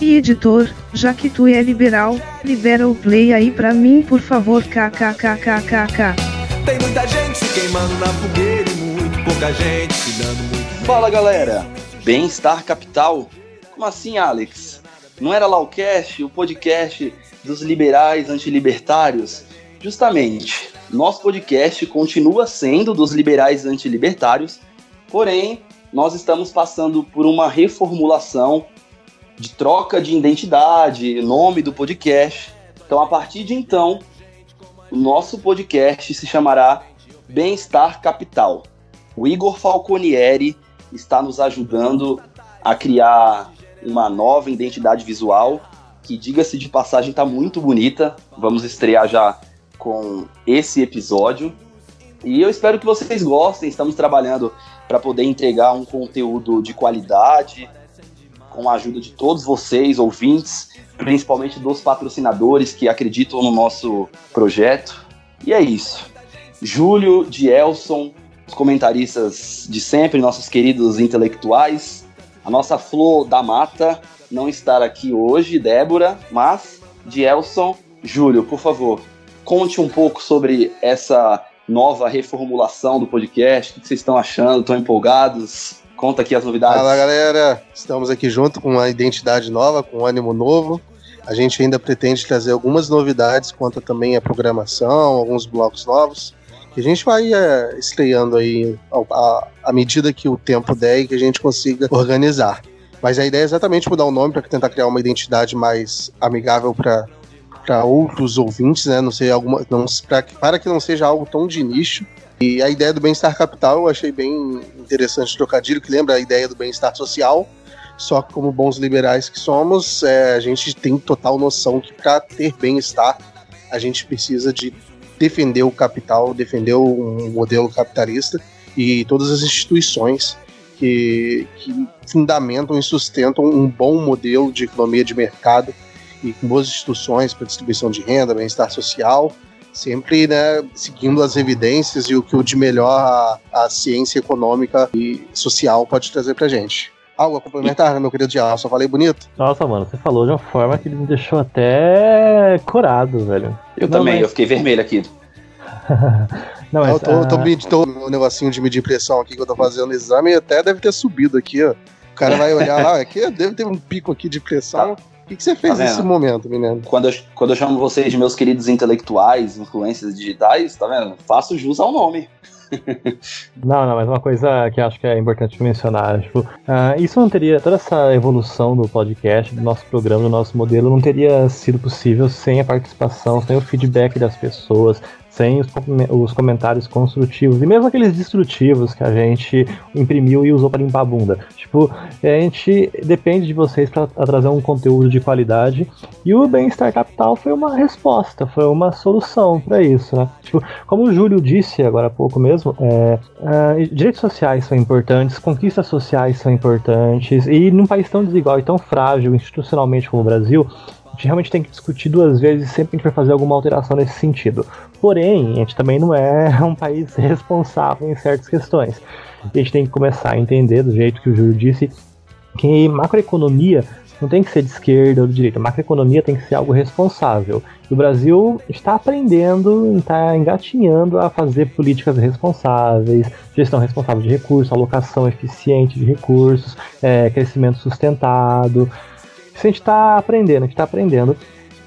E editor, já que tu é liberal, libera o play aí pra mim por favor kkkkkk. Tem muita gente se queimando na fogueira e muito pouca gente se dando muito. Fala galera, Bem-Estar Capital? Como assim Alex? Não era lá o cast, o podcast dos liberais antilibertários? Justamente, nosso podcast continua sendo dos liberais antilibertários, porém, nós estamos passando por uma reformulação de troca de identidade, nome do podcast. Então, a partir de então, o nosso podcast se chamará Bem-Estar Capital. O Igor Falconieri está nos ajudando a criar uma nova identidade visual que, diga-se de passagem, está muito bonita. Vamos estrear já com esse episódio. E eu espero que vocês gostem. Estamos trabalhando para poder entregar um conteúdo de qualidade, com a ajuda de todos vocês, ouvintes, principalmente dos patrocinadores que acreditam no nosso projeto. E é isso. Júlio, Dielson, os comentaristas de sempre, nossos queridos intelectuais, a nossa Flor da Mata não estar aqui hoje, Débora, mas Dielson, Júlio, por favor, conte um pouco sobre essa nova reformulação do podcast, o que vocês estão achando, estão empolgados? Conta aqui as novidades. Fala galera, estamos aqui junto com uma identidade nova, com um ânimo novo. A gente ainda pretende trazer algumas novidades quanto também a programação, alguns blocos novos, que a gente vai é, estreando aí à medida que o tempo der e que a gente consiga organizar. Mas a ideia é exatamente mudar o nome para tentar criar uma identidade mais amigável para para outros ouvintes, né? Não sei alguma, não, pra, para que não seja algo tão de nicho e a ideia do bem-estar capital eu achei bem interessante trocadilho, que lembra a ideia do bem-estar social. Só que, como bons liberais que somos, é, a gente tem total noção que para ter bem-estar, a gente precisa de defender o capital, defender um modelo capitalista e todas as instituições que, que fundamentam e sustentam um bom modelo de economia de mercado e com boas instituições para distribuição de renda, bem-estar social sempre né, seguindo as evidências e o que o de melhor a, a ciência econômica e social pode trazer pra gente. Algo a complementar, né, meu querido Diabo? Só falei bonito? Nossa, mano, você falou de uma forma que me deixou até corado, velho. Eu Não, também, mas... eu fiquei vermelho aqui. Não, mas, eu tô, tô, tô, um negocinho de medir pressão aqui que eu tô fazendo no exame e até deve ter subido aqui, ó. O cara vai olhar lá, aqui deve ter um pico aqui de pressão. Tá. O que, que você fez tá nesse momento, menino? Quando eu, quando eu chamo vocês de meus queridos intelectuais, influências digitais, tá vendo? Faço jus ao nome. não, não, mas uma coisa que acho que é importante mencionar, tipo, uh, isso não teria, toda essa evolução do podcast, do nosso programa, do nosso modelo, não teria sido possível sem a participação, sem o feedback das pessoas, sem os, os, comentários construtivos e mesmo aqueles destrutivos que a gente imprimiu e usou para limpar a bunda. Tipo, a gente depende de vocês para trazer um conteúdo de qualidade e o Bem-Estar Capital foi uma resposta, foi uma solução para isso, né? Tipo, como o Júlio disse agora há pouco mesmo, é, é, direitos sociais são importantes, conquistas sociais são importantes e num país tão desigual e tão frágil institucionalmente como o Brasil, gente realmente tem que discutir duas vezes sempre que a gente vai fazer alguma alteração nesse sentido. Porém, a gente também não é um país responsável em certas questões. A gente tem que começar a entender, do jeito que o Júlio disse, que macroeconomia não tem que ser de esquerda ou de direita. Macroeconomia tem que ser algo responsável. E o Brasil está aprendendo, está engatinhando a fazer políticas responsáveis, gestão responsável de recursos, alocação eficiente de recursos, é, crescimento sustentado. Isso a gente está aprendendo, a gente está aprendendo.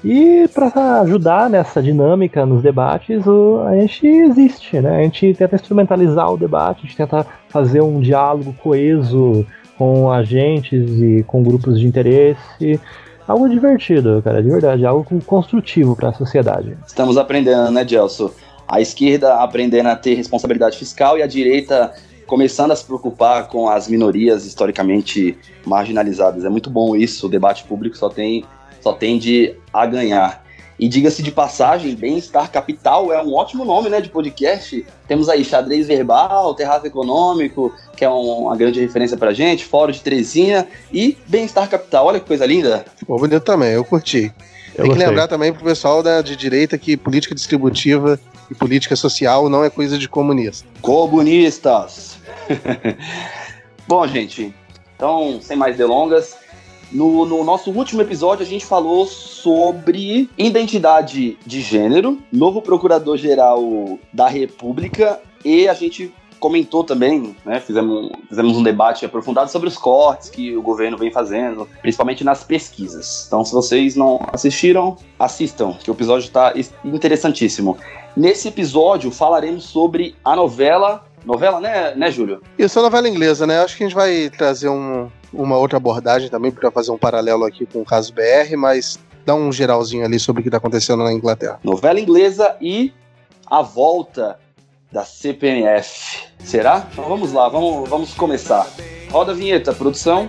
E para ajudar nessa dinâmica nos debates, a gente existe, né? A gente tenta instrumentalizar o debate, a gente tenta fazer um diálogo coeso com agentes e com grupos de interesse. Algo divertido, cara, de verdade, algo construtivo para a sociedade. Estamos aprendendo, né, Gelson? A esquerda aprendendo a ter responsabilidade fiscal e a direita começando a se preocupar com as minorias historicamente marginalizadas. É muito bom isso, o debate público só tem só tende a ganhar. E diga-se de passagem, Bem-Estar Capital é um ótimo nome né, de podcast. Temos aí Xadrez Verbal, Terraço Econômico, que é um, uma grande referência pra gente, Fórum de Terezinha e Bem-Estar Capital. Olha que coisa linda. Ficou bonito também, eu curti. Eu Tem gostei. que lembrar também pro pessoal da, de direita que política distributiva e política social não é coisa de comunista. Comunistas! Bom, gente, então, sem mais delongas, no, no, nosso último episódio, a gente falou sobre identidade de gênero, novo procurador-geral da República, e a gente comentou também, né, fizemos, fizemos um debate aprofundado sobre os cortes que o governo vem fazendo, principalmente nas pesquisas. Então, se vocês não assistiram, assistam, que o episódio está interessantíssimo. Nesse episódio, falaremos sobre a novela. Novela, né, né, Júlio? Isso, a novela inglesa, né? Acho que a gente vai trazer um, uma outra abordagem também para fazer um paralelo aqui com o caso BR, mas dá um geralzinho ali sobre o que está acontecendo na Inglaterra. Novela inglesa e a volta da CPMF. Será? Então vamos lá, vamos, vamos começar. Roda a vinheta, produção.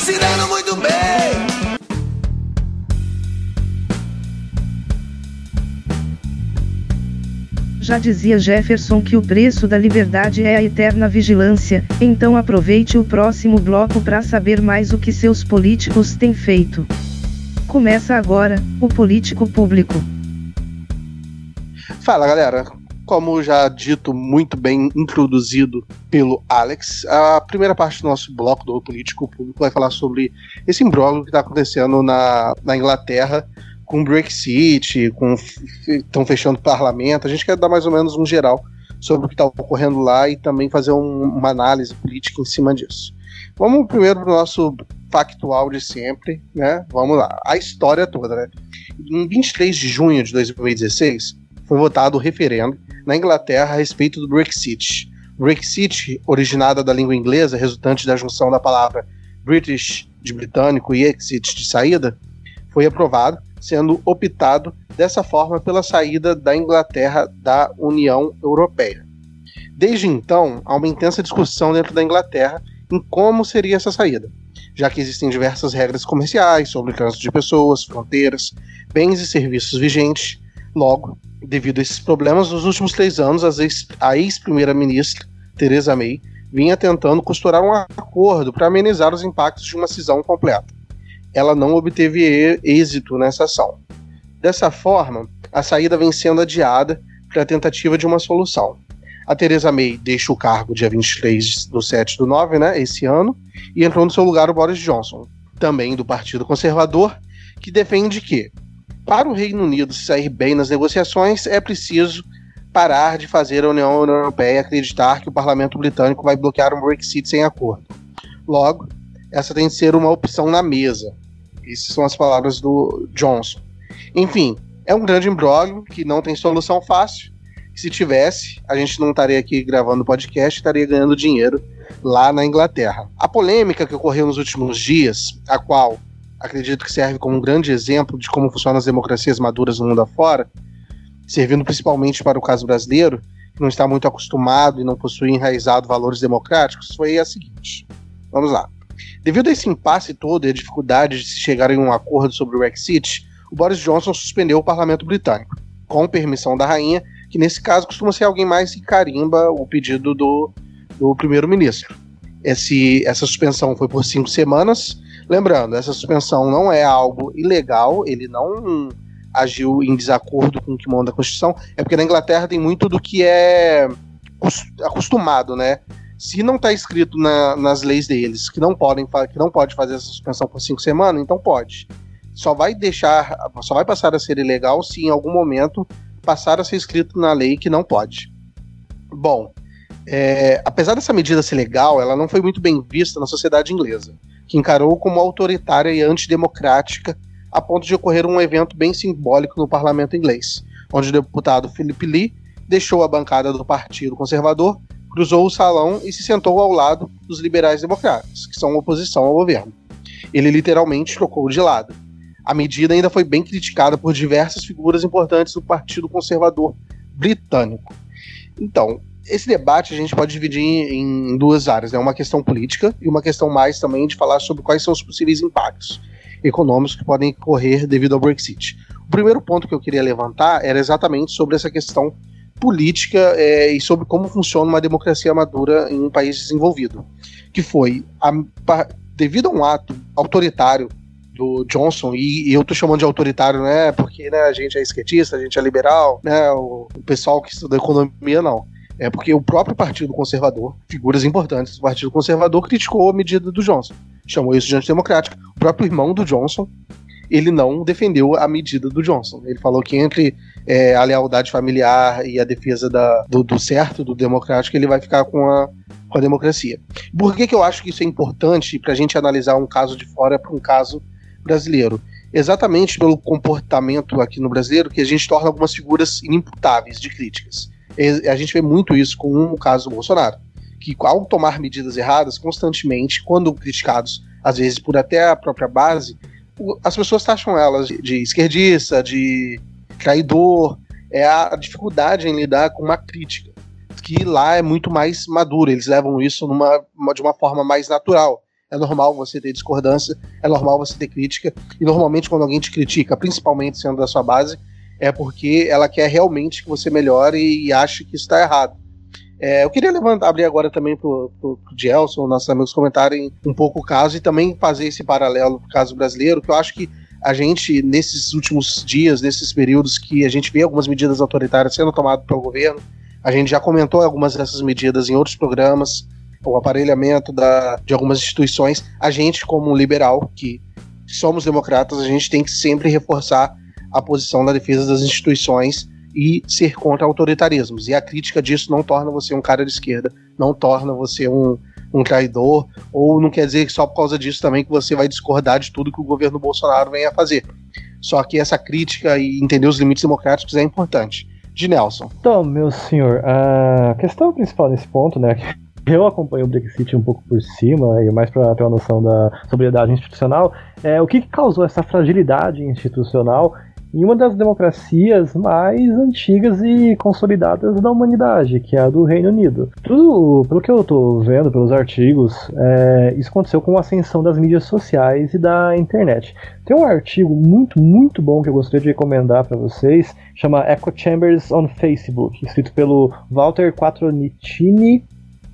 Se dando muito bem. Já dizia Jefferson que o preço da liberdade é a eterna vigilância, então aproveite o próximo bloco para saber mais o que seus políticos têm feito. Começa agora, o Político Público. Fala galera, como já dito, muito bem introduzido pelo Alex, a primeira parte do nosso bloco do Político Público vai falar sobre esse imbróglio que está acontecendo na, na Inglaterra com Brexit, com estão fechando parlamento. A gente quer dar mais ou menos um geral sobre o que está ocorrendo lá e também fazer um, uma análise política em cima disso. Vamos primeiro para o nosso factual de sempre, né? Vamos lá. A história toda, né? Em 23 de junho de 2016, foi votado o referendo na Inglaterra a respeito do Brexit. Brexit, originada da língua inglesa, resultante da junção da palavra British de britânico e exit de saída, foi aprovado sendo optado dessa forma pela saída da Inglaterra da União Europeia. Desde então, há uma intensa discussão dentro da Inglaterra em como seria essa saída, já que existem diversas regras comerciais sobre o trânsito de pessoas, fronteiras, bens e serviços vigentes. Logo, devido a esses problemas, nos últimos três anos, a ex-primeira-ministra, Theresa May, vinha tentando costurar um acordo para amenizar os impactos de uma cisão completa ela não obteve êxito nessa ação. Dessa forma, a saída vem sendo adiada para a tentativa de uma solução. A Theresa May deixa o cargo dia 23 do 7 do 9, né, esse ano, e entrou no seu lugar o Boris Johnson, também do Partido Conservador, que defende que, para o Reino Unido sair bem nas negociações, é preciso parar de fazer a União Europeia acreditar que o parlamento britânico vai bloquear um Brexit sem acordo. Logo, essa tem de ser uma opção na mesa. Essas são as palavras do Johnson. Enfim, é um grande imbróglio que não tem solução fácil. Se tivesse, a gente não estaria aqui gravando podcast, estaria ganhando dinheiro lá na Inglaterra. A polêmica que ocorreu nos últimos dias, a qual acredito que serve como um grande exemplo de como funcionam as democracias maduras no mundo afora, servindo principalmente para o caso brasileiro, que não está muito acostumado e não possui enraizado valores democráticos, foi a seguinte. Vamos lá. Devido a esse impasse todo e a dificuldade de se chegar em um acordo sobre o Brexit, o Boris Johnson suspendeu o parlamento britânico, com permissão da rainha, que nesse caso costuma ser alguém mais que carimba o pedido do, do primeiro-ministro. Essa suspensão foi por cinco semanas. Lembrando, essa suspensão não é algo ilegal, ele não agiu em desacordo com o que manda a Constituição, é porque na Inglaterra tem muito do que é acostumado, né? Se não está escrito na, nas leis deles que não podem que não pode fazer essa suspensão por cinco semanas, então pode. Só vai deixar, só vai passar a ser ilegal se em algum momento passar a ser escrito na lei que não pode. Bom, é, apesar dessa medida ser legal, ela não foi muito bem vista na sociedade inglesa, que encarou como autoritária e antidemocrática, a ponto de ocorrer um evento bem simbólico no parlamento inglês, onde o deputado Philip Lee deixou a bancada do Partido Conservador cruzou o salão e se sentou ao lado dos liberais democratas, que são oposição ao governo. Ele literalmente trocou de lado. A medida ainda foi bem criticada por diversas figuras importantes do Partido Conservador britânico. Então, esse debate a gente pode dividir em, duas áreas, né? Uma questão política e uma questão mais também de falar sobre quais são os possíveis impactos econômicos que podem ocorrer devido ao Brexit. O primeiro ponto que eu queria levantar era exatamente sobre essa questão política é, e sobre como funciona uma democracia madura em um país desenvolvido, que foi a, devido a um ato autoritário do Johnson, e, e eu tô chamando de autoritário, né? Porque né, a gente é esquerdista, a gente é liberal, né? O, o pessoal que estuda economia, não. É porque o próprio Partido Conservador, figuras importantes do Partido Conservador, criticou a medida do Johnson. Chamou isso de antidemocrática. O próprio irmão do Johnson, ele não defendeu a medida do Johnson. Ele falou que entre é, a lealdade familiar e a defesa da, do, do, certo, do democrático, ele vai ficar com a, com a democracia. Por que, que eu acho que isso é importante para a gente analisar um caso de fora para um caso brasileiro? Exatamente pelo comportamento aqui no brasileiro que a gente torna algumas figuras inimputáveis de críticas. A gente vê muito isso com o caso do Bolsonaro, que ao tomar medidas erradas constantemente, quando criticados, às vezes por até a própria base, as pessoas taxam elas de esquerdista, de traidor. É a dificuldade em lidar com uma crítica, que lá é muito mais madura, eles levam isso numa, de uma forma mais natural. É normal você ter discordância, é normal você ter crítica, e normalmente quando alguém te critica, principalmente sendo da sua base, é porque ela quer realmente que você melhore e ache que está errado. É, eu queria levantar, abrir agora também para o Gelson, nossos amigos comentarem um pouco o caso e também fazer esse paralelo com o caso brasileiro, que eu acho que a gente, nesses últimos dias, nesses períodos que a gente vê algumas medidas autoritárias sendo tomadas pelo governo, a gente já comentou algumas dessas medidas em outros programas, o aparelhamento da, de algumas instituições. A gente, como liberal, que somos democratas, a gente tem que sempre reforçar a posição da defesa das instituições e ser contra autoritarismos. E a crítica disso não torna você um cara de esquerda, não torna você um, um traidor, ou não quer dizer que só por causa disso também que você vai discordar de tudo que o governo Bolsonaro vem a fazer. Só que essa crítica e entender os limites democráticos é importante. De Nelson. Então, meu senhor, a questão principal nesse ponto, né, eu acompanho o Brexit um pouco por cima, e mais para ter uma noção da sobriedade institucional, é o que, que causou essa fragilidade institucional em uma das democracias mais antigas e consolidadas da humanidade, que é a do Reino Unido. Tudo, pelo que eu estou vendo pelos artigos, é, isso aconteceu com a ascensão das mídias sociais e da internet. Tem um artigo muito, muito bom que eu gostaria de recomendar para vocês, chama Echo Chambers on Facebook, escrito pelo Walter Quattronitini,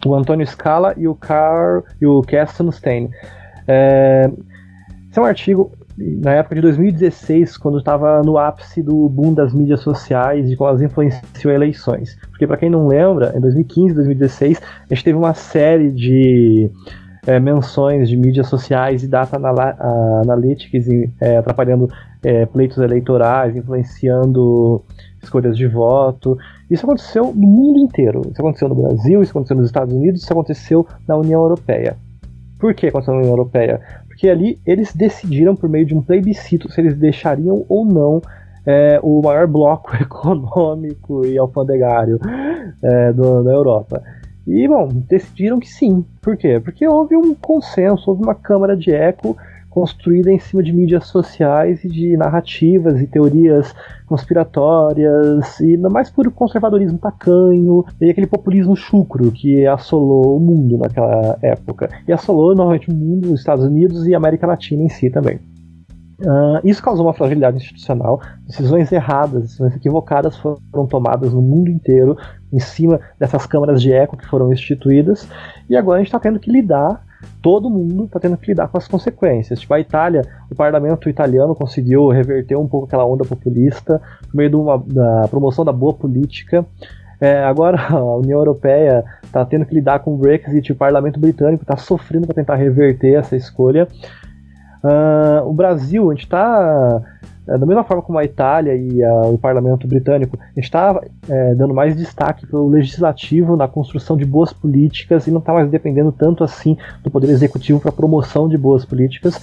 o Antônio Scala e o Carl e o Keston Stein. É, esse é um artigo na época de 2016, quando estava no ápice do boom das mídias sociais e como elas influenciam eleições. Porque, para quem não lembra, em 2015 2016, a gente teve uma série de é, menções de mídias sociais e data analytics é, atrapalhando é, pleitos eleitorais, influenciando escolhas de voto. Isso aconteceu no mundo inteiro. Isso aconteceu no Brasil, isso aconteceu nos Estados Unidos, isso aconteceu na União Europeia. Por que aconteceu na União Europeia? Porque ali eles decidiram por meio de um plebiscito se eles deixariam ou não é, o maior bloco econômico e alfandegário é, do, da Europa. E, bom, decidiram que sim. Por quê? Porque houve um consenso, houve uma câmara de eco construída em cima de mídias sociais e de narrativas e teorias conspiratórias e mais por conservadorismo tacanho e aquele populismo chucro que assolou o mundo naquela época. E assolou novamente o mundo, os Estados Unidos e a América Latina em si também. Uh, isso causou uma fragilidade institucional, decisões erradas, decisões equivocadas foram tomadas no mundo inteiro em cima dessas câmaras de eco que foram instituídas, e agora a gente está tendo que lidar todo mundo está tendo que lidar com as consequências. Tipo, a Itália, o parlamento italiano conseguiu reverter um pouco aquela onda populista por meio uma, da promoção da boa política. É, agora a União Europeia está tendo que lidar com o Brexit, o parlamento britânico está sofrendo para tentar reverter essa escolha. Uh, o Brasil, a gente está é, da mesma forma como a Itália e a, o parlamento britânico, está é, dando mais destaque para o legislativo na construção de boas políticas e não está mais dependendo tanto assim do poder executivo para a promoção de boas políticas.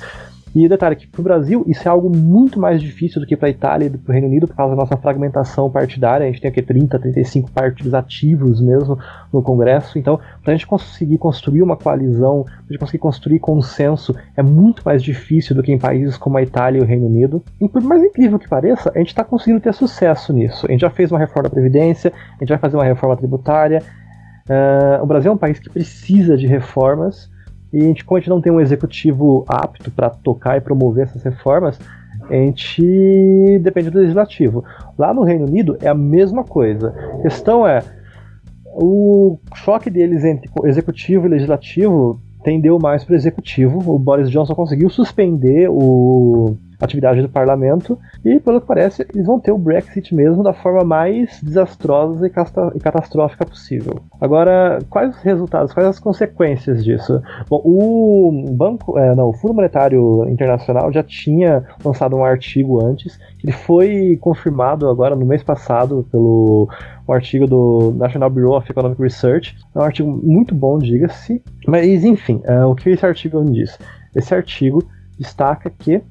E detalhe que para o Brasil isso é algo muito mais difícil do que para a Itália e para o Reino Unido por causa da nossa fragmentação partidária. A gente tem aqui 30, 35 partidos ativos mesmo no Congresso. Então, para a gente conseguir construir uma coalizão, para a gente conseguir construir consenso, é muito mais difícil do que em países como a Itália e o Reino Unido. E por mais incrível que pareça, a gente está conseguindo ter sucesso nisso. A gente já fez uma reforma da Previdência, a gente vai fazer uma reforma tributária, Uh, o Brasil é um país que precisa de reformas e a gente, como a gente não tem um executivo apto para tocar e promover essas reformas, a gente depende do legislativo. Lá no Reino Unido é a mesma coisa. A questão é o choque deles entre executivo e legislativo tendeu mais para o executivo. O Boris Johnson conseguiu suspender o atividade do parlamento, e pelo que parece, eles vão ter o Brexit mesmo da forma mais desastrosa e, catastrófica possível. Agora, quais os resultados, quais as consequências disso? Bom, o banco, é, não, o Fundo Monetário Internacional já tinha lançado um artigo antes, ele foi confirmado agora no mês passado pelo um artigo do National Bureau of Economic Research. É um artigo muito bom, diga-se. Mas, enfim, é, o que esse artigo diz? Esse artigo destaca que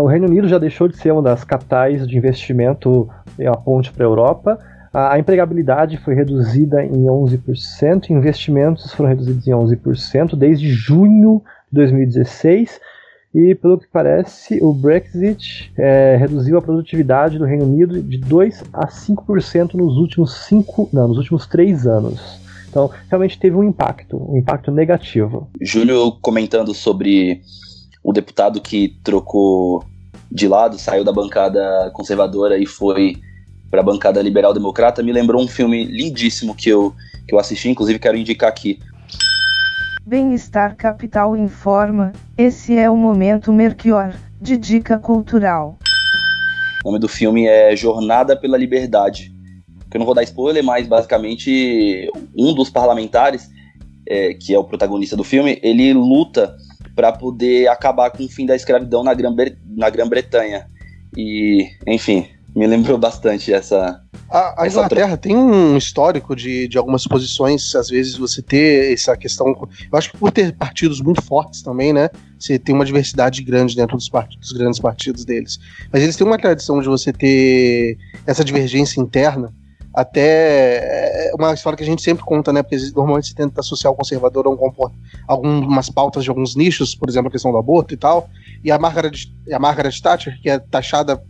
o Reino Unido já deixou de ser uma das capitais de investimento em a ponte para a Europa. A, a empregabilidade foi reduzida em 11%, investimentos foram reduzidos em 11% desde junho de 2016. E pelo que parece, o Brexit é, reduziu a produtividade do Reino Unido de 2 a 5% nos últimos cinco, não, nos últimos três anos. Então, realmente teve um impacto, um impacto negativo. Júlio comentando sobre o deputado que trocou de lado, saiu da bancada conservadora e foi para a bancada liberal democrata, me lembrou um filme lindíssimo que eu, que eu assisti, inclusive quero indicar aqui. Bem-estar Capital informa, esse é o momento Melchior, de dica cultural. O nome do filme é Jornada pela Liberdade. Que eu não vou dar spoiler, mas basicamente um dos parlamentares, é, que é o protagonista do filme, ele luta para poder acabar com o fim da escravidão na Grã-Bretanha. E, enfim, me lembrou bastante essa. A, a essa Inglaterra tem um histórico de, de algumas posições, às vezes você ter essa questão. Eu acho que por ter partidos muito fortes também, né? Você tem uma diversidade grande dentro dos, partidos, dos grandes partidos deles. Mas eles têm uma tradição de você ter essa divergência interna até é uma história que a gente sempre conta, né? Porque normalmente se tenta associar o conservador a um algumas pautas de alguns nichos, por exemplo, a questão do aborto e tal. E a Margaret, a Margaret Thatcher, que é taxada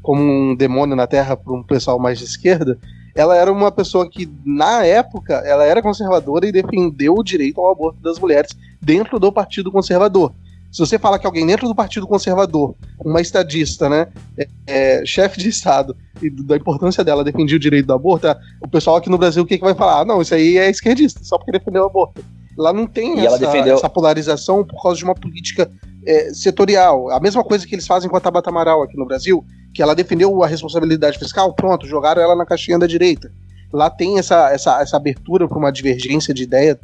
como um demônio na Terra por um pessoal mais de esquerda, ela era uma pessoa que, na época, ela era conservadora e defendeu o direito ao aborto das mulheres dentro do Partido Conservador. Se você fala que alguém dentro do Partido Conservador, uma estadista, né, é, é, chefe de Estado, e da importância dela defendia o direito do aborto, o pessoal aqui no Brasil o que, que vai falar? Ah, não, isso aí é esquerdista, só porque defendeu o aborto. Lá não tem essa, defendeu... essa, polarização por causa de uma política é, setorial. A mesma coisa que eles fazem com a Tabata Amaral aqui no Brasil, que ela defendeu a responsabilidade fiscal, pronto, jogaram ela na caixinha da direita. Lá tem essa, essa, essa abertura para uma divergência de ideias.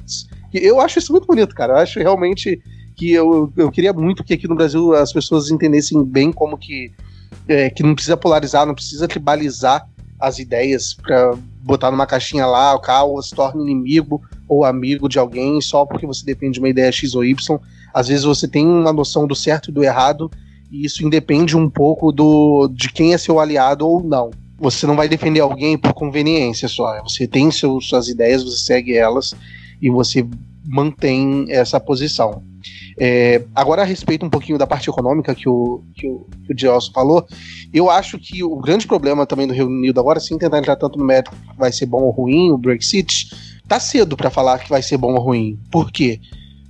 Eu acho isso muito bonito, cara. Eu acho realmente que eu, eu queria muito que aqui no Brasil as pessoas entendessem bem como que, é, que não precisa polarizar, não precisa tribalizar as ideias para botar numa caixinha lá, o carro se torna inimigo ou amigo de alguém só porque você depende de uma ideia X ou Y. Às vezes você tem uma noção do certo e do errado, e isso independe um pouco do de quem é seu aliado ou não. Você não vai defender alguém por conveniência só. Você tem seu, suas ideias, você segue elas e você mantém essa posição. É, agora, a respeito um pouquinho da parte econômica que o, que o, que o falou, eu acho que o grande problema também do Reino Unido agora, sem tentar entrar tanto no método que vai ser bom ou ruim, o Brexit, tá cedo para falar que vai ser bom ou ruim. Por quê?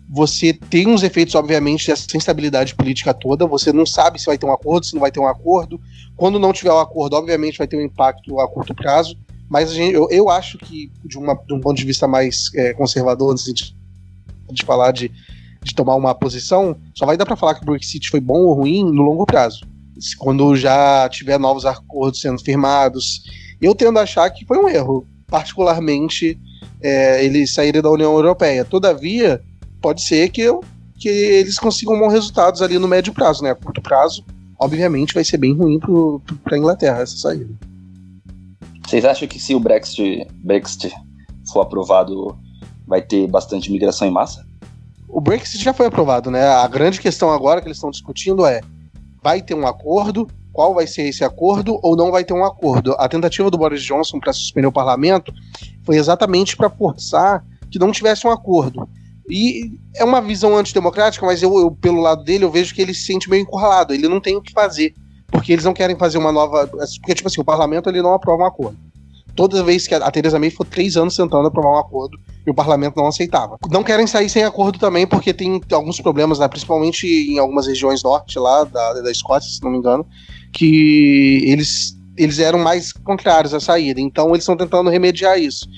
Você tem uns efeitos, obviamente, dessa instabilidade política toda. Você não sabe se vai ter um acordo, se não vai ter um acordo. Quando não tiver um acordo, obviamente vai ter um impacto a curto prazo. Mas gente, eu, eu acho que, de, uma, de um ponto de vista mais é, conservador, sentido de falar de de tomar uma posição, só vai dar para falar que o Brexit foi bom ou ruim no longo prazo. Quando já tiver novos acordos sendo firmados. Eu tendo a achar que foi um erro, particularmente é, eles saírem da União Europeia. Todavia, pode ser que, eu, que eles consigam bons resultados ali no médio prazo, né? A curto prazo, obviamente, vai ser bem ruim para a Inglaterra essa saída. Vocês acham que se o Brexit, Brexit for aprovado, vai ter bastante migração em massa? O Brexit já foi aprovado, né? A grande questão agora que eles estão discutindo é: vai ter um acordo? Qual vai ser esse acordo ou não vai ter um acordo? A tentativa do Boris Johnson para suspender o parlamento foi exatamente para forçar que não tivesse um acordo. E é uma visão antidemocrática, mas eu, eu, pelo lado dele, eu vejo que ele se sente meio encurralado. Ele não tem o que fazer. Porque eles não querem fazer uma nova. Porque, tipo assim, o parlamento ele não aprova um acordo. Toda vez que a Theresa May ficou três anos tentando aprovar um acordo e o parlamento não aceitava. Não querem sair sem acordo também porque tem alguns problemas, né, principalmente em algumas regiões norte lá da, da Escócia, se não me engano, que eles, eles eram mais contrários à saída. Então eles estão tentando remediar isso.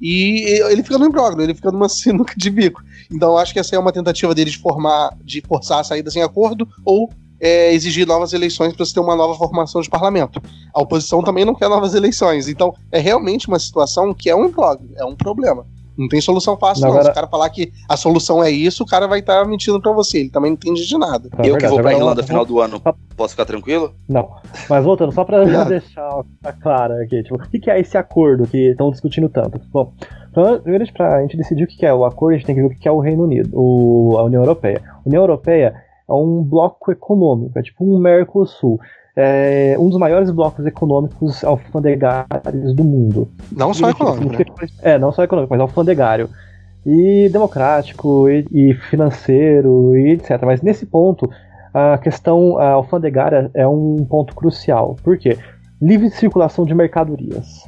E ele fica no imbróglio, ele fica numa sinuca de bico. Então acho que essa é uma tentativa dele de formar, de forçar a saída sem acordo, ou é, exigir novas eleições para você ter uma nova formação de parlamento. A oposição também não quer novas eleições. Então é realmente uma situação que é um imbróglio, é um problema. Não tem solução fácil, não. não. Se o cara falar que a solução é isso, o cara vai estar tá mentindo para você. Ele também não entende de nada. É eu verdade, que vou pra Irlanda no final do ano, posso ficar tranquilo? Não. Mas voltando, só pra já deixar claro aqui, tipo, o que é esse acordo que estão discutindo tanto? Bom, primeiro pra gente decidir o que é o acordo, a gente tem que ver o que é o Reino Unido, o, a União Europeia. A União Europeia é um bloco econômico, é tipo um Mercosul é um dos maiores blocos econômicos alfandegários do mundo. Não só econômico. Né? É, não só econômico, mas alfandegário. E democrático, e, e, financeiro, e etc. Mas nesse ponto, a questão a alfandegária é um ponto crucial. Por quê? Livre circulação de mercadorias.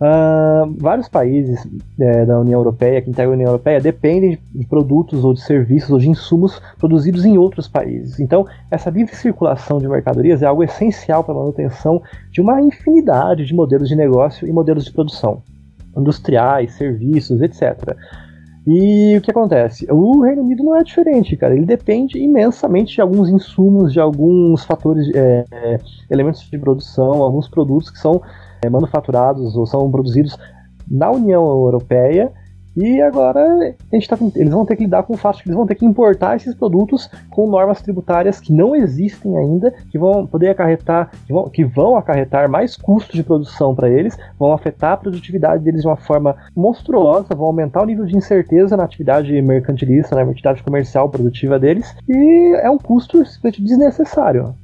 Uh, vários países é, da União Europeia, que integram a União Europeia, dependem de produtos ou de serviços ou de insumos produzidos em outros países. Então, essa livre circulação de mercadorias é algo essencial para a manutenção de uma infinidade de modelos de negócio e modelos de produção, industriais, serviços, etc. E o que acontece? O Reino Unido não é diferente, cara. Ele depende imensamente de alguns insumos, de alguns fatores, é, elementos de produção, alguns produtos que são é, manufaturados ou são produzidos na União Europeia e agora a gente tá, eles vão ter que lidar com o fato de que eles vão ter que importar esses produtos com normas tributárias que não existem ainda, que vão poder acarretar, que vão, que vão acarretar mais custos de produção para eles, vão afetar a produtividade deles de uma forma monstruosa, vão aumentar o nível de incerteza na atividade mercantilista, na atividade comercial produtiva deles, e é um custo desnecessário.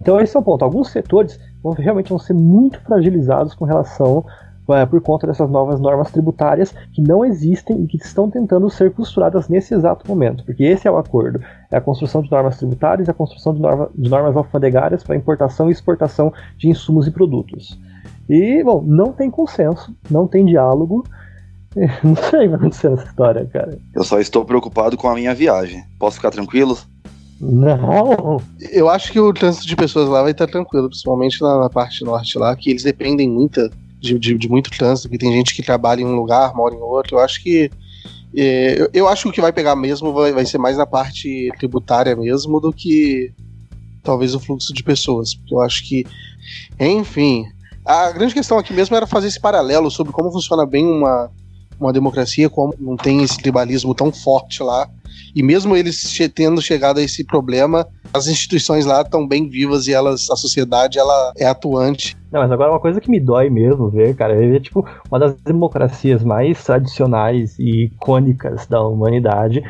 Então esse é o ponto. Alguns setores vão, realmente vão ser muito fragilizados com relação é, por conta dessas novas normas tributárias que não existem e que estão tentando ser costuradas nesse exato momento, porque esse é o acordo: é a construção de normas tributárias, a construção de, norma, de normas alfandegárias para importação e exportação de insumos e produtos. E, bom, não tem consenso, não tem diálogo. Não sei o que vai acontecer nessa história, cara. Eu só estou preocupado com a minha viagem. Posso ficar tranquilo? Não. Eu acho que o trânsito de pessoas lá vai estar tranquilo, principalmente na, na parte norte lá, que eles dependem muito de, de, de, muito trânsito, porque tem gente que trabalha em um lugar, mora em outro. Eu acho que. É, eu, eu, acho que o que vai pegar mesmo vai, vai ser mais na parte tributária mesmo do que talvez o fluxo de pessoas. Eu acho que. Enfim. A grande questão aqui mesmo era fazer esse paralelo sobre como funciona bem uma, uma democracia, como não tem esse tribalismo tão forte lá e mesmo eles tendo chegado a esse problema, as instituições lá estão bem vivas e elas, a sociedade ela é atuante. Não, mas agora uma coisa que me dói mesmo ver, cara, é tipo uma das democracias mais tradicionais e icônicas da humanidade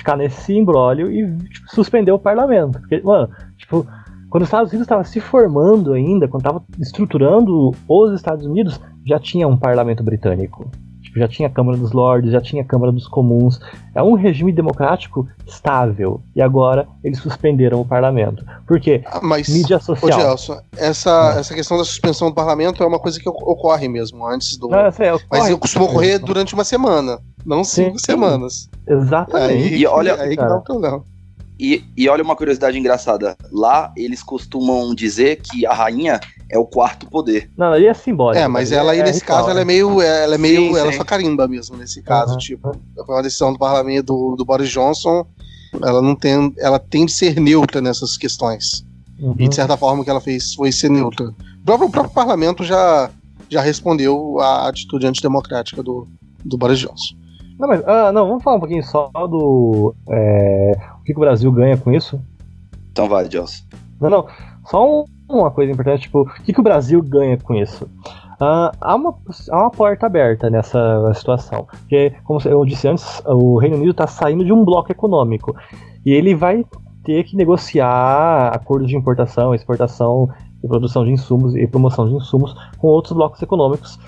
ficar nesse imbróglio e tipo, suspender o parlamento. Porque, mano, tipo, quando os Estados Unidos estava se formando ainda, quando estava estruturando os Estados Unidos, já tinha um parlamento britânico. Tipo, já tinha a Câmara dos Lordes, já tinha a Câmara dos Comuns. É um regime democrático estável. E agora eles suspenderam o parlamento. Por quê? Ah, mas, mídia social. Ô Gelson, essa, essa questão da suspensão do parlamento é uma coisa que ocorre mesmo antes do. Não, sei, ocorre, mas costuma ocorrer durante uma semana, não cinco sim, semanas. Exatamente. Aí, e olha, aí que dá o problema. E, e olha uma curiosidade engraçada. Lá eles costumam dizer que a rainha é o quarto poder. Não, ali é simbólico. É, mas ela aí é, nesse caso ela é meio. Ela é meio. Sim, ela sim. só carimba mesmo nesse caso. Uhum. Tipo, foi uma decisão do parlamento do, do Boris Johnson. Ela não tem. Ela tem de ser neutra nessas questões. Uhum. E de certa forma o que ela fez foi ser neutra. O próprio, o próprio parlamento já, já respondeu à atitude antidemocrática do, do Boris Johnson. Não, mas ah, não, vamos falar um pouquinho só do. É, o que, que, o Brasil ganha com isso? Então vai, Joss. Não, não. Só um, uma coisa importante, tipo, o que, que o Brasil ganha com isso? Uh, há, uma, há uma porta aberta nessa situação. Porque, como eu disse antes, o Reino Unido está saindo de um bloco econômico. E ele vai ter que negociar acordos de importação, exportação e produção de insumos e promoção de insumos com outros blocos econômicos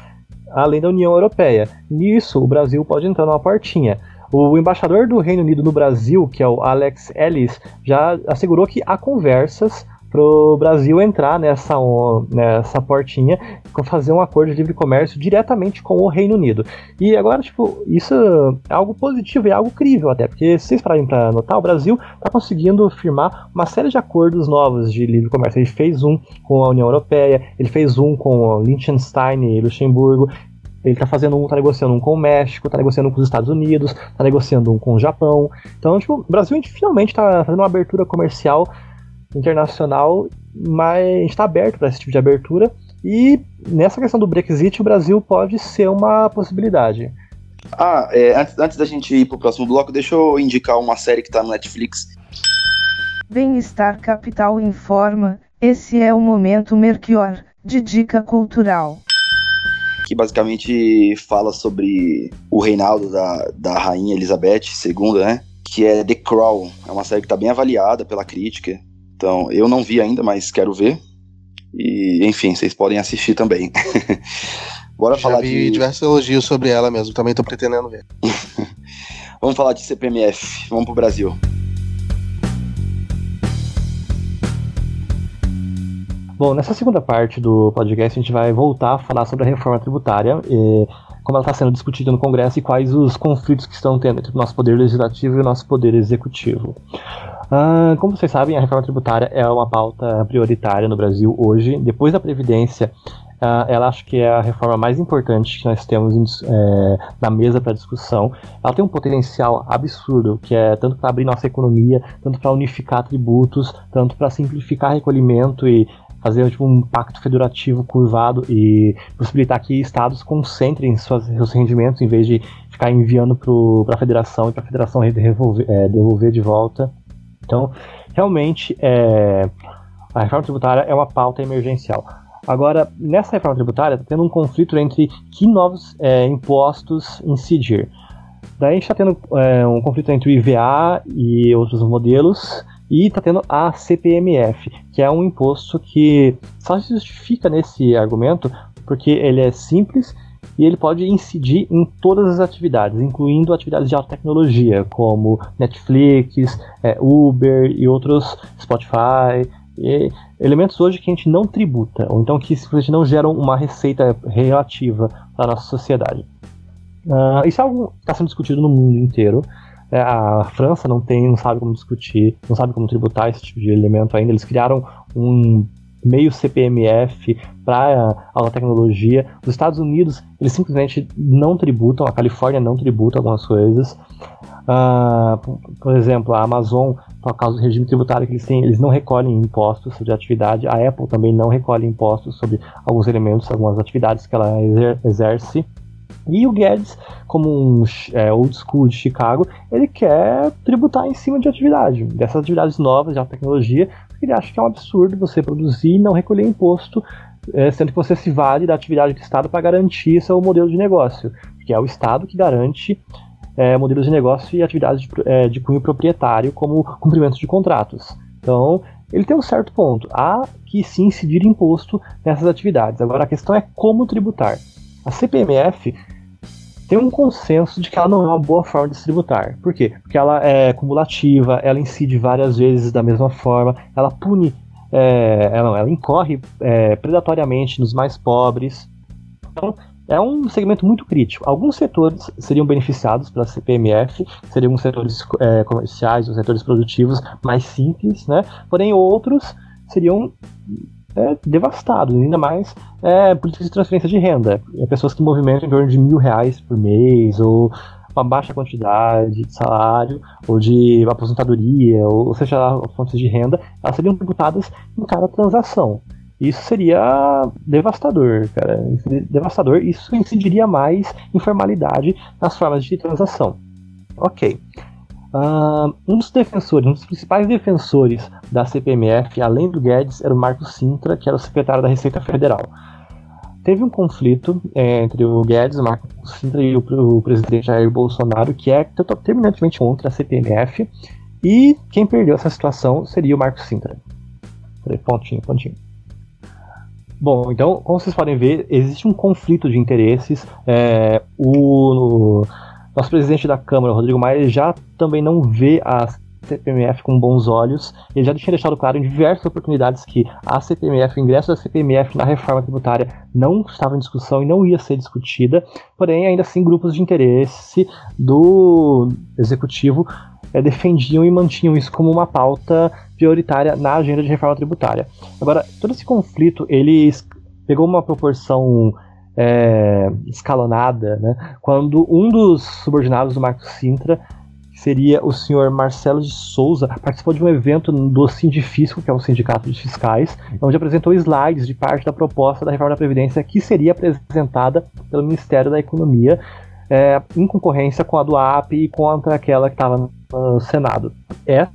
além da União Europeia. Nisso, o Brasil pode entrar numa portinha. O embaixador do Reino Unido no Brasil, que é o Alex Ellis, já assegurou que há conversas pro Brasil entrar nessa, nessa portinha fazer um acordo de livre comércio diretamente com o Reino Unido. E agora, tipo, isso é algo positivo e é algo crível até, porque se vocês pararem para notar, o Brasil está conseguindo firmar uma série de acordos novos de livre comércio. Ele fez um com a União Europeia, ele fez um com Liechtenstein e Luxemburgo, ele está fazendo um, tá negociando um com o México, está negociando um com os Estados Unidos, está negociando um com o Japão. Então, tipo, o Brasil a gente finalmente está fazendo uma abertura comercial internacional, mas a gente está aberto para esse tipo de abertura. E nessa questão do Brexit, o Brasil pode ser uma possibilidade. Ah, é, antes, antes da gente ir para o próximo bloco, deixa eu indicar uma série que está no Netflix. Bem-estar Capital informa. Esse é o momento Merquior, de dica cultural que basicamente fala sobre o reinado da, da rainha Elizabeth II, né? Que é The Crown. É uma série que está bem avaliada pela crítica. Então, eu não vi ainda, mas quero ver. E, enfim, vocês podem assistir também. Bora Já falar vi de. diversos elogios sobre ela mesmo, também tô pretendendo ver. Vamos falar de CPMF. Vamos pro Brasil. Bom, nessa segunda parte do podcast a gente vai voltar a falar sobre a reforma tributária, e como ela está sendo discutida no Congresso e quais os conflitos que estão tendo entre o nosso poder legislativo e o nosso poder executivo. Ah, como vocês sabem, a reforma tributária é uma pauta prioritária no Brasil hoje. Depois da Previdência, Uh, ela acho que é a reforma mais importante que nós temos é, na mesa para discussão. Ela tem um potencial absurdo, que é tanto para abrir nossa economia, tanto para unificar tributos, tanto para simplificar recolhimento e fazer tipo, um pacto federativo curvado e possibilitar que estados concentrem suas, seus rendimentos em vez de ficar enviando para a federação e para a federação devolver, é, devolver de volta. Então, realmente, é, a reforma tributária é uma pauta emergencial. Agora, nessa reforma tributária, está tendo um conflito entre que novos é, impostos incidir. Daí a gente está tendo é, um conflito entre o IVA e outros modelos, e está tendo a CPMF, que é um imposto que só se justifica nesse argumento porque ele é simples e ele pode incidir em todas as atividades, incluindo atividades de alta tecnologia, como Netflix, é, Uber e outros Spotify. E elementos hoje que a gente não tributa, ou então que simplesmente não geram uma receita relativa para a nossa sociedade. Uh, isso é algo que está sendo discutido no mundo inteiro. É, a França não tem, não sabe como discutir, não sabe como tributar esse tipo de elemento ainda. Eles criaram um meio CPMF para a tecnologia. Os Estados Unidos, eles simplesmente não tributam, a Califórnia não tributa algumas coisas. Uh, por exemplo, a Amazon, por causa do regime tributário que eles têm, eles não recolhem impostos sobre atividade. A Apple também não recolhe impostos sobre alguns elementos, algumas atividades que ela exerce. E o Guedes, como um é, old school de Chicago, ele quer tributar em cima de atividade, dessas atividades novas de alta tecnologia, porque ele acha que é um absurdo você produzir e não recolher imposto, é, sendo que você se vale da atividade do Estado para garantir seu modelo de negócio, que é o Estado que garante é, modelos de negócio e atividades de, é, de cunho proprietário, como cumprimento de contratos. Então, ele tem um certo ponto. Há que sim incidir imposto nessas atividades. Agora, a questão é como tributar. A CPMF tem um consenso de que ela não é uma boa forma de se tributar. Por quê? Porque ela é cumulativa, ela incide várias vezes da mesma forma, ela pune, é, ela, ela, incorre é, predatoriamente nos mais pobres. Então, é um segmento muito crítico. Alguns setores seriam beneficiados pela CPMF, seriam setores é, comerciais, os setores produtivos mais simples, né? Porém, outros seriam é, devastados, ainda mais é, políticas de transferência de renda. É, pessoas que movimentam em torno de mil reais por mês, ou uma baixa quantidade de salário, ou de aposentadoria, ou, seja, fontes de renda, elas seriam tributadas em cada transação. Isso seria devastador, cara. Devastador. Isso incidiria mais informalidade nas formas de transação. Ok. Uh, um dos defensores, um dos principais defensores da CPMF, além do Guedes, era o Marco Sintra, que era o secretário da Receita Federal. Teve um conflito é, entre o Guedes, o Marco Sintra e o, o, presidente Jair Bolsonaro, que é terminantemente contra a CPMF, e quem perdeu essa situação seria o Marco Sintra. Pontinho, pontinho. Bom, então, como vocês podem ver, existe um conflito de interesses. É, o, nosso presidente da Câmara, Rodrigo Maia, já também não vê a CPMF com bons olhos. Ele já tinha deixado claro em diversas oportunidades que a CPMF, o ingresso da CPMF na reforma tributária não estava em discussão e não ia ser discutida, porém, ainda assim, grupos de interesse do executivo é, defendiam e mantinham isso como uma pauta prioritária na agenda de reforma tributária. Agora, todo esse conflito, ele pegou uma proporção é, escalonada, né, quando um dos subordinados do Marco Sintra seria o senhor Marcelo de Souza, participou de um evento do Sindifisco, que é o Sindicato de Fiscais, onde apresentou slides de parte da proposta da reforma da Previdência que seria apresentada pelo Ministério da Economia é, em concorrência com a do AP e contra aquela que estava no Senado. Essa,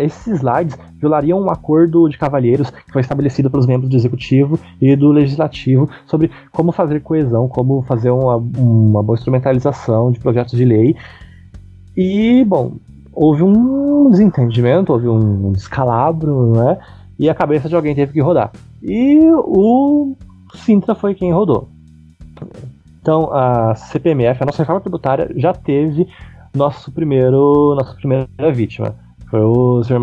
esses slides violariam um acordo de cavalheiros que foi estabelecido pelos membros do Executivo e do Legislativo sobre como fazer coesão, como fazer uma, uma boa instrumentalização de projetos de lei e, bom, houve um desentendimento, houve um descalabro, né? E a cabeça de alguém teve que rodar. E o Sintra foi quem rodou. Então, a CPMF, a nossa reforma tributária, já teve nosso primeiro, nossa primeira vítima. Foi o Sr.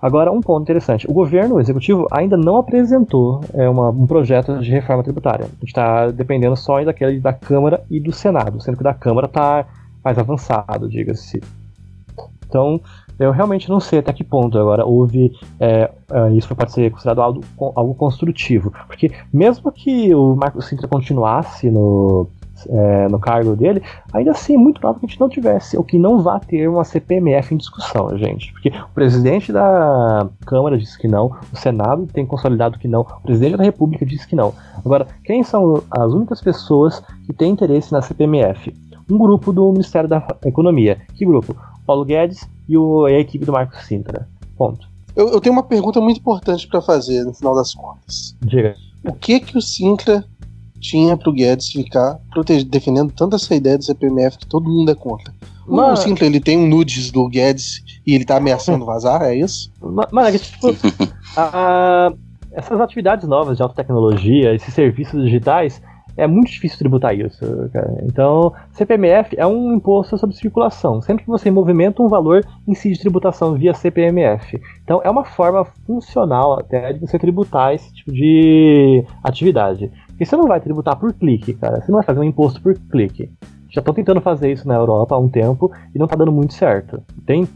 Agora, um ponto interessante: o governo, executivo, ainda não apresentou é, uma, um projeto de reforma tributária. A gente está dependendo só daquele da Câmara e do Senado, sendo que da Câmara está mais avançado, diga-se. Então, eu realmente não sei até que ponto agora houve. É, é, isso pode ser considerado algo, algo construtivo. Porque, mesmo que o Marcos Sintra continuasse no, é, no cargo dele, ainda assim é muito provável que a gente não tivesse, ou que não vá ter uma CPMF em discussão, gente. Porque o presidente da Câmara disse que não, o Senado tem consolidado que não, o presidente da República disse que não. Agora, quem são as únicas pessoas que têm interesse na CPMF? um grupo do Ministério da Economia. Que grupo? Paulo Guedes e, o, e a equipe do Marcos Sintra. Ponto. Eu, eu tenho uma pergunta muito importante para fazer no final das contas. Diga. O que que o Sintra tinha pro Guedes ficar defendendo tanto essa ideia do CPMF que todo mundo é contra? Mano, o Sintra ele tem um nudes do Guedes e ele tá ameaçando vazar, é isso? Mano, é tipo, a, essas atividades novas de alta tecnologia, esses serviços digitais, é muito difícil tributar isso, cara. Então, CPMF é um imposto sobre circulação. Sempre que você movimenta um valor, incide tributação via CPMF. Então, é uma forma funcional até de você tributar esse tipo de atividade. E você não vai tributar por clique, cara. Você não vai fazer um imposto por clique. Já estão tentando fazer isso na Europa há um tempo e não está dando muito certo. Tem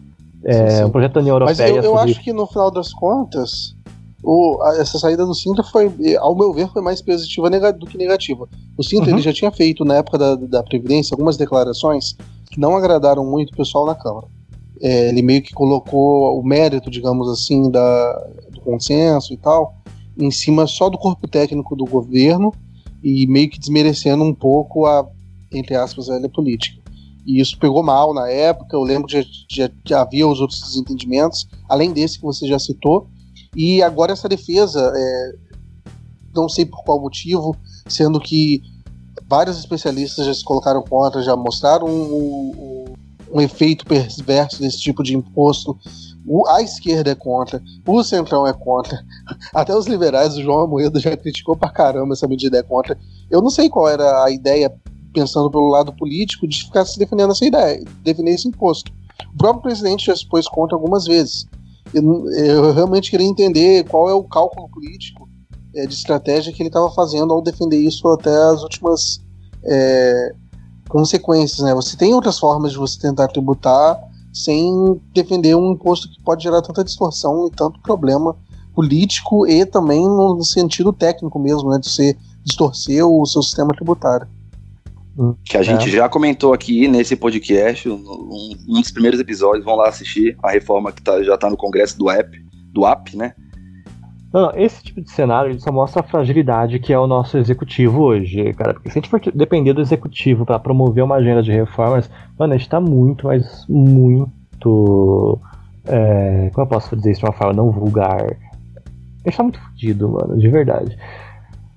é, sim, sim. um projeto da União Europeia. Mas eu, eu sobre... acho que no final das contas, o, a, essa saída do Sintra foi, ao meu ver, foi mais positiva do que negativa. O Sintra uhum. ele já tinha feito, na época da, da Previdência, algumas declarações que não agradaram muito o pessoal na Câmara. É, ele meio que colocou o mérito, digamos assim, da, do consenso e tal, em cima só do corpo técnico do governo e meio que desmerecendo um pouco a, entre aspas, a velha política. E isso pegou mal na época. Eu lembro que já, já, já havia os outros desentendimentos, além desse que você já citou, e agora essa defesa, é, não sei por qual motivo, sendo que vários especialistas já se colocaram contra, já mostraram um, um, um efeito perverso desse tipo de imposto. A esquerda é contra, o centrão é contra, até os liberais, o João Amoedo já criticou pra caramba essa medida é contra. Eu não sei qual era a ideia, pensando pelo lado político, de ficar se defendendo essa ideia, defender esse imposto. O próprio presidente já se pôs contra algumas vezes eu, eu realmente queria entender qual é o cálculo político é, de estratégia que ele estava fazendo ao defender isso até as últimas é, consequências. Né? Você tem outras formas de você tentar tributar sem defender um imposto que pode gerar tanta distorção e tanto problema político e também no sentido técnico mesmo, né, de você distorcer o seu sistema tributário que a gente é. já comentou aqui nesse podcast, um, um, dos primeiros episódios, vão lá assistir a reforma que tá, já está no Congresso do app, do app, né? Não, esse tipo de cenário ele só mostra a fragilidade que é o nosso executivo hoje, cara. Porque se a gente for depender do executivo para promover uma agenda de reformas, mano, a gente tá muito, mas muito. É, como eu posso dizer isso de uma forma não vulgar? A gente tá muito fodido, mano, de verdade.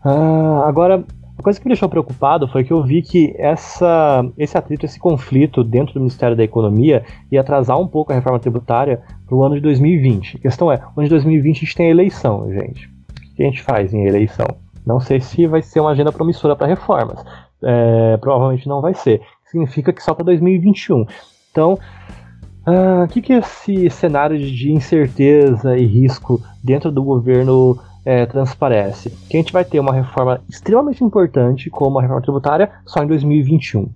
Ah, agora, a coisa que me deixou preocupado foi que eu vi que essa, esse atrito, esse conflito dentro do Ministério da Economia ia atrasar um pouco a reforma tributária para o ano de 2020. A questão é, no ano de 2020 a gente tem eleição, gente. O que a gente faz em eleição? Não sei se vai ser uma agenda promissora para reformas. É, provavelmente não vai ser. Significa que só para 2021. Então, ah, o que, que esse cenário de incerteza e risco dentro do governo é, transparece? Que a gente vai ter uma reforma extremamente importante, como a reforma tributária, só em 2021.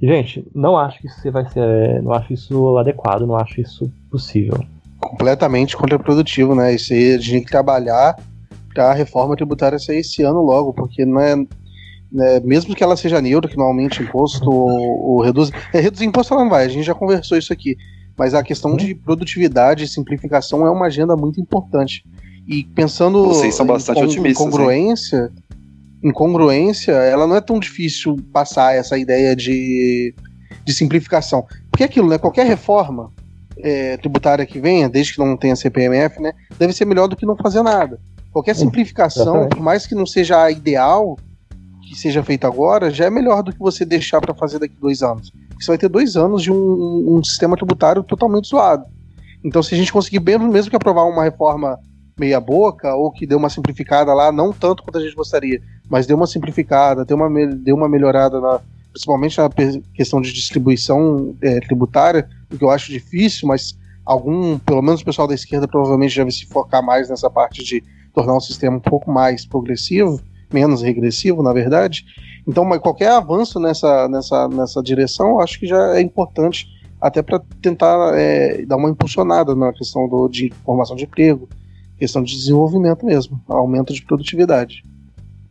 Gente, não acho que isso vai ser, não acho isso adequado, não acho isso possível. Completamente contraprodutivo, né? Isso aí a gente tem que trabalhar para a reforma tributária sair esse ano logo, porque não é né, mesmo que ela seja neutra, que normalmente imposto ou, ou reduz. É, reduzir imposto ela não vai, a gente já conversou isso aqui. Mas a questão de produtividade e simplificação é uma agenda muito importante. E pensando Vocês são bastante em, otimistas, em congruência, incongruência, ela não é tão difícil passar essa ideia de, de simplificação. Porque é aquilo, né? Qualquer reforma é, tributária que venha, desde que não tenha CPMF, né? Deve ser melhor do que não fazer nada. Qualquer simplificação, por mais que não seja a ideal, que seja feito agora já é melhor do que você deixar para fazer daqui dois anos. Você vai ter dois anos de um, um, sistema tributário totalmente zoado. Então, se a gente conseguir, mesmo, mesmo que aprovar uma reforma meia boca ou que dê uma simplificada lá, não tanto quanto a gente gostaria, mas deu uma simplificada, deu uma, deu uma melhorada na, principalmente na questão de distribuição é, tributária, o que eu acho difícil, mas algum, pelo menos o pessoal da esquerda provavelmente deve se focar mais nessa parte de tornar o sistema um pouco mais progressivo menos regressivo, na verdade. Então, qualquer avanço nessa, nessa, nessa direção, eu acho que já é importante até para tentar é, dar uma impulsionada na questão do, de formação de emprego, questão de desenvolvimento mesmo, aumento de produtividade.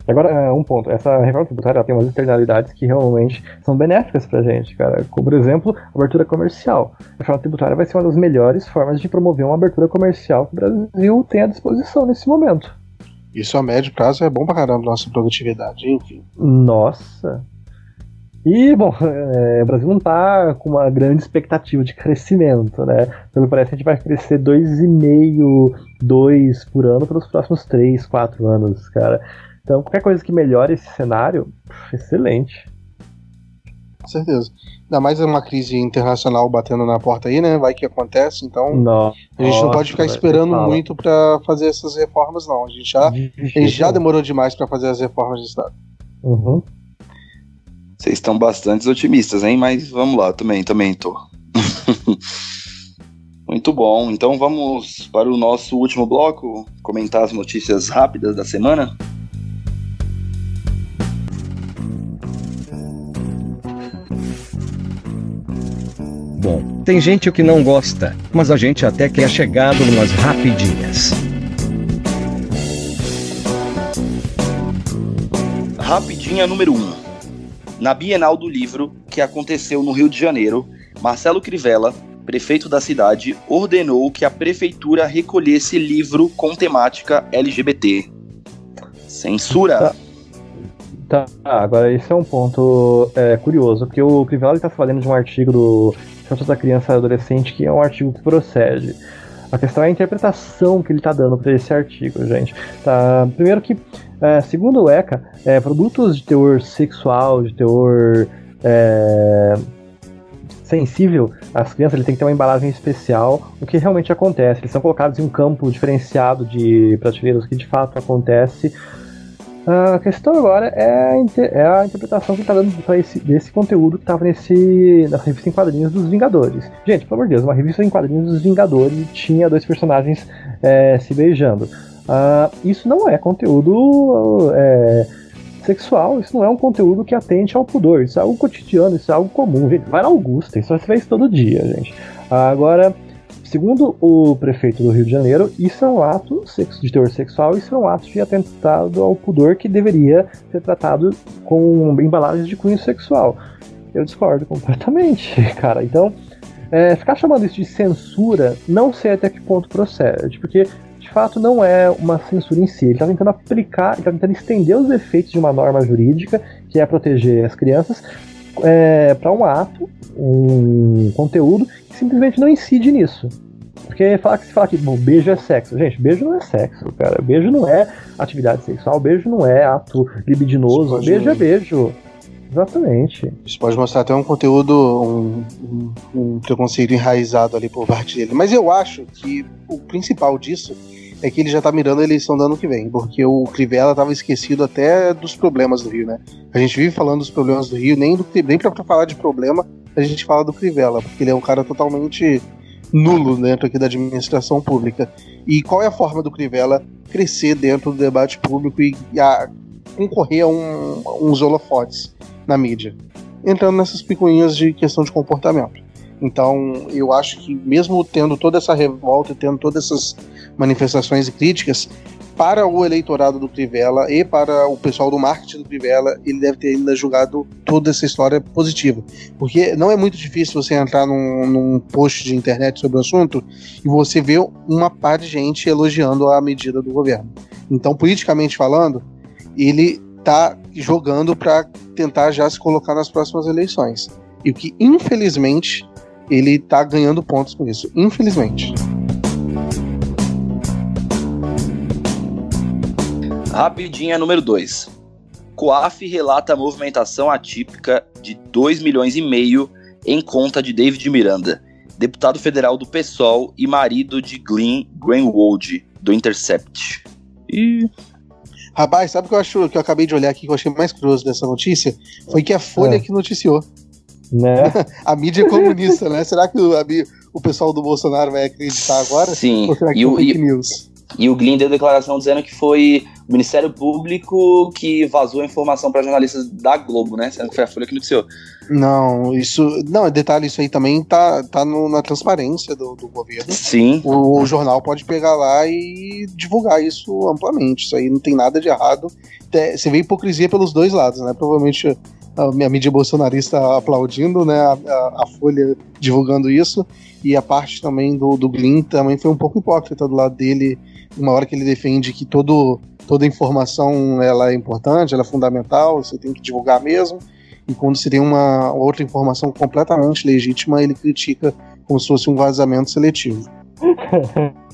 Agora, é, um ponto. Essa reforma tributária tem umas externalidades que realmente são benéficas pra gente, cara. Como, por exemplo, abertura comercial. A reforma tributária vai ser uma das melhores formas de promover uma abertura comercial que o Brasil tem à disposição nesse momento. Isso a médio prazo é bom pra caramba nossa produtividade, enfim. Nossa. E, bom, é, o Brasil não está com uma grande expectativa de crescimento, né? Pelo que parece, a gente vai crescer 2,5, 2 por ano pelos próximos 3, 4 anos, cara. Então, qualquer coisa que melhore esse cenário, excelente. Com certeza. Ainda mais uma crise internacional batendo na porta aí, né? Vai que acontece, então Nossa, a gente não pode ficar esperando muito para fazer essas reformas, não. A gente já, a gente já demorou demais para fazer as reformas de Estado. Uhum. Vocês estão bastante otimistas, hein? Mas vamos lá, também, também tô. Muito bom. Então vamos para o nosso último bloco, comentar as notícias rápidas da semana. Bom. Tem gente que não gosta, mas a gente até que é chegado umas rapidinhas. Rapidinha número 1. Um. Na Bienal do Livro, que aconteceu no Rio de Janeiro, Marcelo Crivella, prefeito da cidade, ordenou que a prefeitura recolhesse livro com temática LGBT. Censura. Tá. Agora esse é um ponto é, curioso, porque o Crivella está falando de um artigo do Status da Criança e Adolescente, que é um artigo que procede. A questão é a interpretação que ele está dando para esse artigo, gente. Tá, primeiro que, é, segundo o ECA, é, produtos de teor sexual, de teor é, sensível, as crianças ele tem que ter uma embalagem especial, o que realmente acontece. Eles são colocados em um campo diferenciado de prateleiras, o que de fato acontece. A questão agora é a, é a interpretação que está dando para esse desse conteúdo que estava nesse nessa revista em quadrinhos dos Vingadores. Gente, pelo amor de Deus, uma revista em quadrinhos dos Vingadores tinha dois personagens é, se beijando. Uh, isso não é conteúdo é, sexual, isso não é um conteúdo que atente ao pudor, isso é algo cotidiano, isso é algo comum, gente. Vai na Augusta, isso você isso todo dia, gente. Uh, agora, Segundo o prefeito do Rio de Janeiro, isso é um ato de teor sexual, isso é um ato de atentado ao pudor que deveria ser tratado com embalagens de cunho sexual. Eu discordo completamente, cara. Então, é, ficar chamando isso de censura, não sei até que ponto procede, porque de fato não é uma censura em si. Ele está tentando aplicar, ele está tentando estender os efeitos de uma norma jurídica, que é proteger as crianças, é, para um ato, um conteúdo que simplesmente não incide nisso. Porque falar que se fala que bom, beijo é sexo. Gente, beijo não é sexo, cara. Beijo não é atividade sexual, beijo não é ato libidinoso. Beijo é beijo. Exatamente. Isso pode mostrar até um conteúdo, um, um, um preconceito enraizado ali por parte dele. Mas eu acho que o principal disso é que ele já tá mirando a eleição do ano que vem, porque o Crivella tava esquecido até dos problemas do Rio, né? A gente vive falando dos problemas do Rio, nem, do, nem pra falar de problema, a gente fala do Crivella, porque ele é um cara totalmente nulo dentro aqui da administração pública. E qual é a forma do Crivella crescer dentro do debate público e, e a concorrer a um, uns holofotes na mídia? Entrando nessas picuinhas de questão de comportamento. Então, eu acho que mesmo tendo toda essa revolta, tendo todas essas manifestações e críticas, para o eleitorado do Crivella e para o pessoal do marketing do Crivella, ele deve ter ainda julgado toda essa história positiva. Porque não é muito difícil você entrar num, num post de internet sobre o assunto e você ver uma par de gente elogiando a medida do governo. Então, politicamente falando, ele está jogando para tentar já se colocar nas próximas eleições. E o que, infelizmente, ele está ganhando pontos com isso. Infelizmente. Rapidinha número 2. Coaf relata a movimentação atípica de 2 milhões e meio em conta de David Miranda, deputado federal do PSOL e marido de Glenn Greenwald, do Intercept. E Rapaz, sabe o que eu acho que eu acabei de olhar aqui que eu achei mais curioso dessa notícia? Foi que a Folha é. que noticiou. Né? a mídia é comunista, né? Será que o, o pessoal do Bolsonaro vai acreditar agora? Sim. Ou será que e o, fake e, news? E o Glyn deu declaração dizendo que foi o Ministério Público que vazou a informação para jornalistas da Globo, né? Sendo que foi a Folha que noticiou. Não, isso. Não, detalhe, isso aí também tá, tá no, na transparência do, do governo. Sim. O, o, jornal pode pegar lá e divulgar isso amplamente. Isso aí não tem nada de errado. Você vê hipocrisia pelos dois lados, né? Provavelmente a minha mídia bolsonarista aplaudindo, né? A, a, a Folha divulgando isso. E a parte também do, do Glyn também foi um pouco hipócrita do lado dele uma hora que ele defende que todo, toda informação ela é importante, ela é fundamental, você tem que divulgar mesmo. E quando se tem uma outra informação completamente legítima, ele critica como se fosse um vazamento seletivo.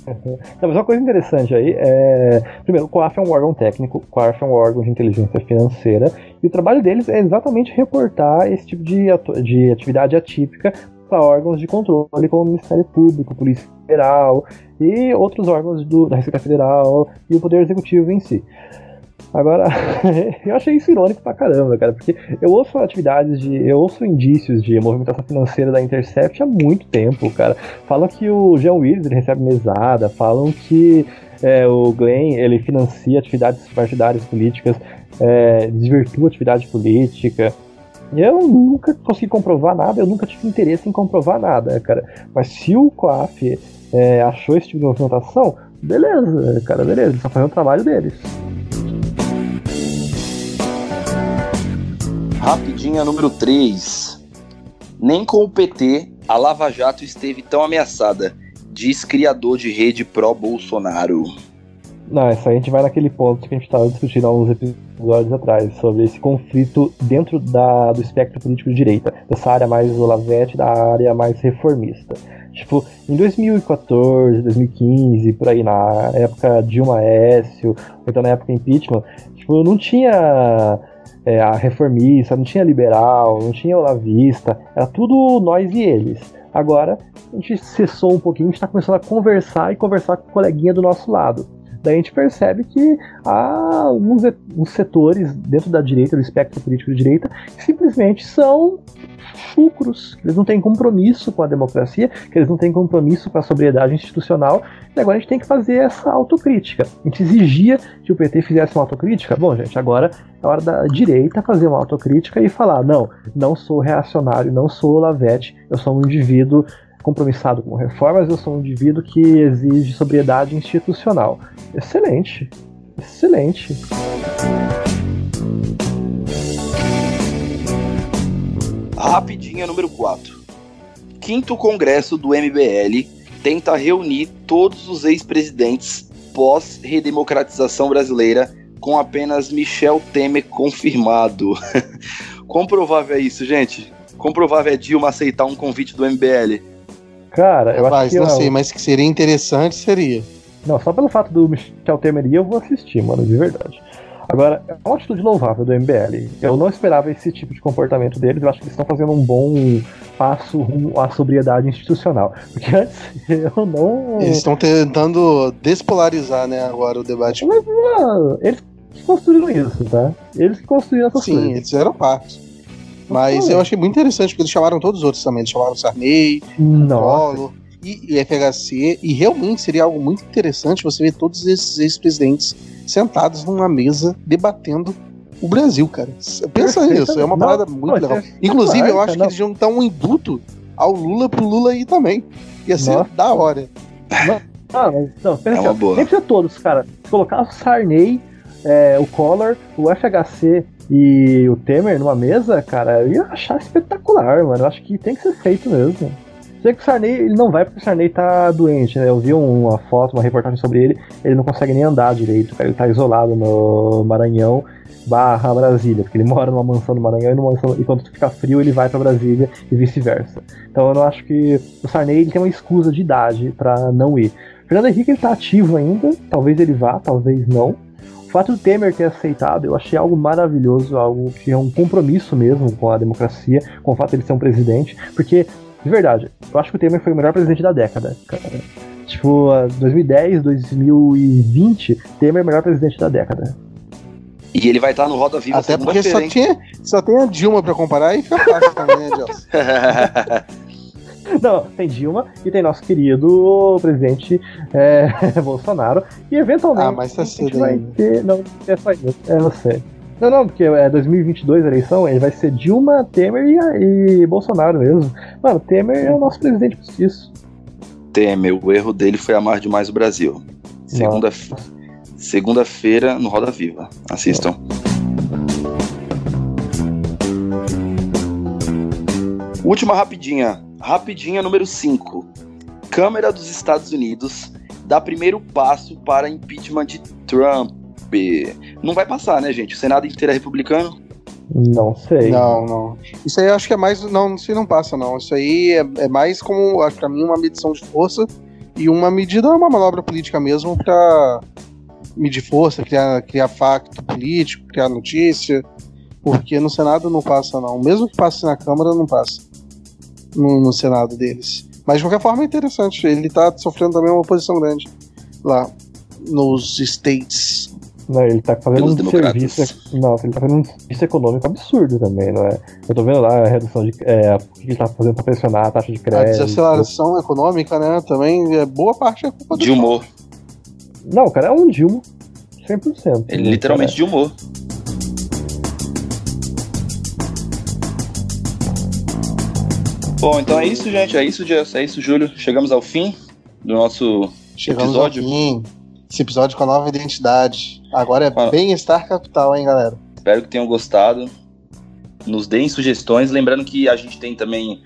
Não, mas uma coisa interessante aí é. Primeiro, o COAF é um órgão técnico, o COAF é um órgão de inteligência financeira, e o trabalho deles é exatamente reportar esse tipo de, de atividade atípica para órgãos de controle, como o Ministério Público, Polícia Federal e outros órgãos do, da Receita Federal e o Poder Executivo em si. Agora, eu achei isso irônico pra caramba, cara, porque eu ouço atividades de. Eu ouço indícios de movimentação financeira da Intercept há muito tempo, cara. Falam que o Jean Willis recebe mesada, falam que é, o Glenn ele financia atividades partidárias políticas, é, desvirtua atividade política. Eu nunca consegui comprovar nada, eu nunca tive interesse em comprovar nada, cara. Mas se o COAF é, achou esse tipo de movimentação, beleza, cara, beleza, eles estão fazendo o trabalho deles. Rapidinha número 3. Nem com o PT a Lava Jato esteve tão ameaçada, diz criador de rede pró-Bolsonaro. Não, isso aí a gente vai naquele ponto que a gente estava discutindo há uns episódios atrás, sobre esse conflito dentro da, do espectro político de direita, dessa área mais olavete, da área mais reformista. Tipo, em 2014, 2015, por aí, na época Dilma Écio, então na época impeachment, tipo, não tinha é, a reformista, não tinha liberal, não tinha olavista, era tudo nós e eles. Agora, a gente cessou um pouquinho, a gente está começando a conversar e conversar com o coleguinha do nosso lado. Daí a gente percebe que há alguns, setores dentro da direita, do espectro político de direita, que simplesmente são chucros, eles não têm compromisso com a democracia, que eles não têm compromisso com a sobriedade institucional, e agora a gente tem que fazer essa autocrítica. A gente exigia que o PT fizesse uma autocrítica, bom, gente, agora é hora da direita fazer uma autocrítica e falar: não, não sou reacionário, não sou lavete, eu sou um indivíduo compromissado com reformas, eu sou um indivíduo que exige sobriedade institucional. Excelente, excelente. Rapidinha número 4. Quinto Congresso do MBL tenta reunir todos os ex-presidentes pós-redemocratização brasileira com apenas Michel Temer confirmado. Quão provável é isso, gente? Quão provável é Dilma aceitar um convite do MBL? Cara, eu Rapaz, acho que. não não. sei, mas que seria interessante seria. Não, só pelo fato do Michel Temer ir, eu vou assistir, mano, de verdade. Agora, é uma atitude louvável do MBL. Eu não esperava esse tipo de comportamento deles. Eu acho que eles estão fazendo um bom passo rumo à sobriedade institucional. Porque antes eu não. Eles estão tentando despolarizar, né, agora o debate. Mas, mano, eles que construíram isso, tá? Eles que construíram essas Sim, coisas. eles fizeram parte. Mas eu achei muito interessante, porque eles chamaram todos os outros também. Eles chamaram Sarney, Collor e, e FHC. E realmente seria algo muito interessante você ver todos esses ex-presidentes sentados numa mesa debatendo o Brasil, cara. Pensa nisso, é uma parada não, muito legal. É Inclusive, eu acho que eles iam dar um induto ao Lula pro Lula aí também. Ia ser Nossa. da hora. Ah, mas não, pensa é uma boa. nem precisa todos, cara. Se colocar o Sarney, é, o Collor, o FHC e o Temer numa mesa, cara, eu ia achar espetacular, mano. Eu acho que tem que ser feito mesmo. Sei que o Sarney, ele não vai porque o Sarney tá doente, né? Eu vi uma foto, uma reportagem sobre ele, ele não consegue nem andar direito, cara. Ele tá isolado no Maranhão barra Brasília, porque ele mora numa mansão no Maranhão e, mansão, e quando fica frio ele vai para Brasília e vice-versa. Então eu não acho que o Sarney ele tem uma escusa de idade para não ir. Fernando Henrique ele tá ativo ainda, talvez ele vá, talvez não. O fato do Temer ter aceitado, eu achei algo maravilhoso, algo que é um compromisso mesmo com a democracia, com o fato de ele ser um presidente, porque, de verdade, eu acho que o Temer foi o melhor presidente da década, cara. Tipo, 2010, 2020, Temer é o melhor presidente da década. E ele vai estar no Roda Viva Até porque só, tinha, só tem a Dilma pra comparar e fica fácil também, né, Gelson? Não, tem Dilma e tem nosso querido presidente é, Bolsonaro. E eventualmente. Ah, mas tá cedo vai ainda. ter. Não, é só isso. É você. Não, não, porque é 2022 a eleição, ele vai ser Dilma, Temer e, e Bolsonaro mesmo. Mano, Temer é o nosso presidente postiço. Temer, o erro dele foi amar demais o Brasil. Segunda, segunda-feira no Roda Viva. Assistam. Última rapidinha. Rapidinha número 5. Câmara dos Estados Unidos dá primeiro passo para impeachment de Trump. Não vai passar, né, gente? O Senado inteiro é republicano? Não sei. Não, não. Isso aí eu acho que é mais. Não, isso aí não passa, não. Isso aí é, é mais como, acho pra mim, uma medição de força e uma medida, uma manobra política mesmo pra medir força, criar, criar facto político, criar notícia. Porque no Senado não passa, não. Mesmo que passe na Câmara, não passa no, no Senado deles. Mas de qualquer forma é interessante. Ele tá sofrendo também uma oposição grande lá nos States. Não, ele tá fazendo Pelos um democratas. serviço. Não, ele tá fazendo um serviço econômico absurdo também, não é? Eu tô vendo lá a redução de. É, o que ele tá fazendo pra pressionar a taxa de crédito. A desaceleração econômica, né? Também é boa parte é culpa do. Humor. Não, o cara é um Dilma. 100%. Ele literalmente de humor. Bom, então é isso, gente. É isso, Jess. É isso, Júlio. Chegamos ao fim do nosso Chegamos episódio. Ao fim. Esse episódio com a nova identidade. Agora é bem-estar capital, hein, galera? Espero que tenham gostado. Nos deem sugestões. Lembrando que a gente tem também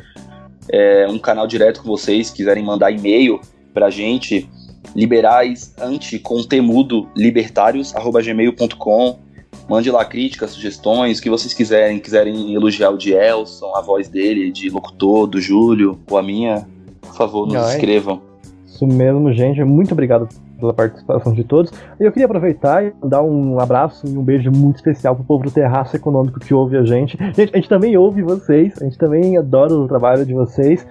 é, um canal direto com vocês. Quiserem mandar e-mail pra gente, liberais anticontemudo libertários gmail.com Mande lá críticas, sugestões, o que vocês quiserem. Quiserem elogiar o de Elson, a voz dele, de locutor, do Júlio, ou a minha, por favor, nos escrevam. Isso mesmo, gente. Muito obrigado pela participação de todos. Eu queria aproveitar e dar um abraço e um beijo muito especial pro povo do Terraço Econômico que ouve a gente. Gente, a gente também ouve vocês, a gente também adora o trabalho de vocês.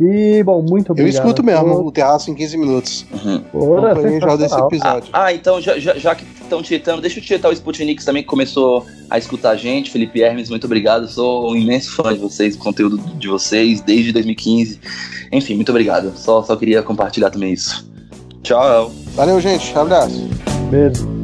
E, bom, muito obrigado. Eu escuto mesmo o terraço em 15 minutos. Uhum. Ora, já desse episódio. Ah, ah, então, já, já, já que estão tietando, deixa eu tietar o Sputnik também, que começou a escutar a gente. Felipe Hermes, muito obrigado. Sou um imenso fã de vocês, do conteúdo de vocês, desde 2015. Enfim, muito obrigado. Só, só queria compartilhar também isso. Tchau. Valeu, gente. Abraço. Beijo.